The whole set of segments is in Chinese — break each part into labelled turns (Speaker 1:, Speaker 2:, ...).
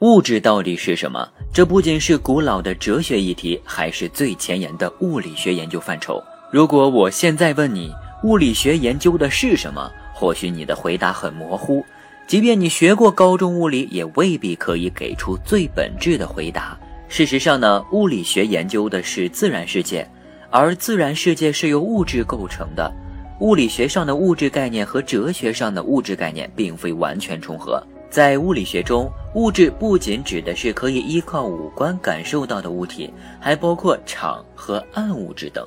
Speaker 1: 物质到底是什么？这不仅是古老的哲学议题，还是最前沿的物理学研究范畴。如果我现在问你，物理学研究的是什么？或许你的回答很模糊，即便你学过高中物理，也未必可以给出最本质的回答。事实上呢，物理学研究的是自然世界，而自然世界是由物质构成的。物理学上的物质概念和哲学上的物质概念并非完全重合。在物理学中，物质不仅指的是可以依靠五官感受到的物体，还包括场和暗物质等。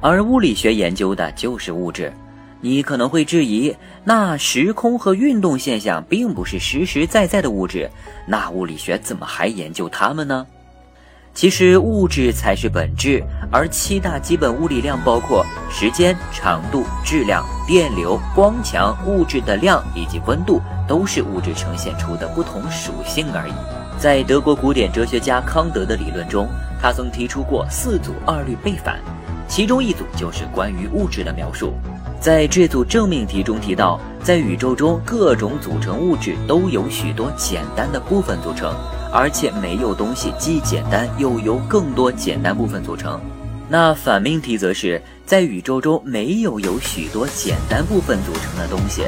Speaker 1: 而物理学研究的就是物质。你可能会质疑，那时空和运动现象并不是实实在在的物质，那物理学怎么还研究它们呢？其实物质才是本质，而七大基本物理量包括时间、长度、质量、电流、光强、物质的量以及温度，都是物质呈现出的不同属性而已。在德国古典哲学家康德的理论中，他曾提出过四组二律背反，其中一组就是关于物质的描述。在这组证命题中提到，在宇宙中各种组成物质都由许多简单的部分组成，而且没有东西既简单又由更多简单部分组成。那反命题则是在宇宙中没有由许多简单部分组成的东西，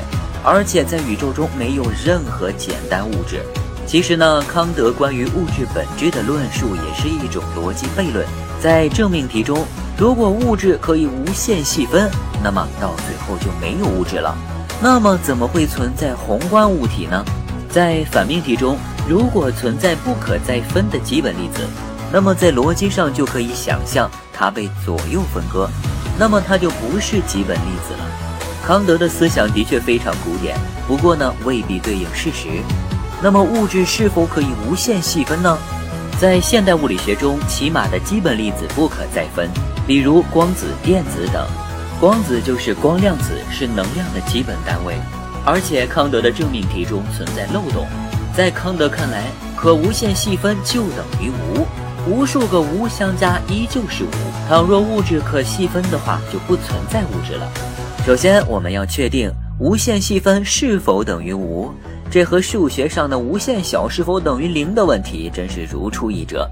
Speaker 1: 而且在宇宙中没有任何简单物质。其实呢，康德关于物质本质的论述也是一种逻辑悖论。在证命题中。如果物质可以无限细分，那么到最后就没有物质了。那么怎么会存在宏观物体呢？在反命题中，如果存在不可再分的基本粒子，那么在逻辑上就可以想象它被左右分割，那么它就不是基本粒子了。康德的思想的确非常古典，不过呢未必对应事实。那么物质是否可以无限细分呢？在现代物理学中，起码的基本粒子不可再分。比如光子、电子等，光子就是光量子，是能量的基本单位。而且康德的证命题中存在漏洞，在康德看来，可无限细分就等于无，无数个无相加依旧是无。倘若物质可细分的话，就不存在物质了。首先，我们要确定无限细分是否等于无，这和数学上的无限小是否等于零的问题真是如出一辙。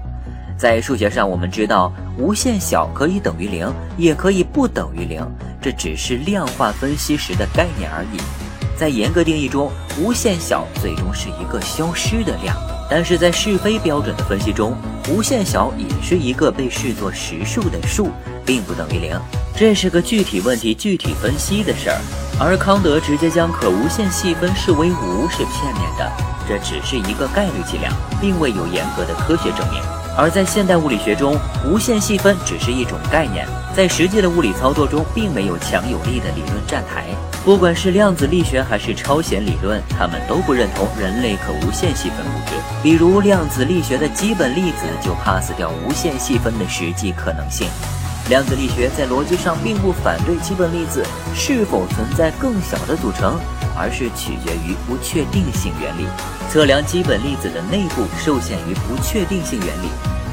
Speaker 1: 在数学上，我们知道无限小可以等于零，也可以不等于零，这只是量化分析时的概念而已。在严格定义中，无限小最终是一个消失的量，但是在是非标准的分析中，无限小也是一个被视作实数的数，并不等于零。这是个具体问题具体分析的事儿。而康德直接将可无限细分视为无是片面的，这只是一个概率计量，并未有严格的科学证明。而在现代物理学中，无限细分只是一种概念，在实际的物理操作中，并没有强有力的理论站台。不管是量子力学还是超弦理论，他们都不认同人类可无限细分物质。比如量子力学的基本粒子就 pass 掉无限细分的实际可能性。量子力学在逻辑上并不反对基本粒子是否存在更小的组成。而是取决于不确定性原理，测量基本粒子的内部受限于不确定性原理，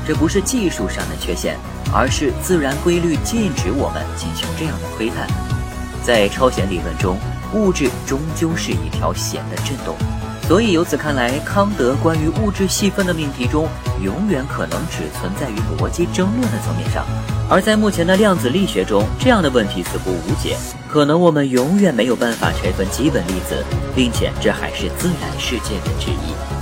Speaker 1: 这不是技术上的缺陷，而是自然规律禁止我们进行这样的窥探。在超弦理论中，物质终究是一条弦的振动。所以由此看来，康德关于物质细分的命题中，永远可能只存在于逻辑争论的层面上；而在目前的量子力学中，这样的问题似乎无解。可能我们永远没有办法拆分基本粒子，并且这还是自然世界的之一。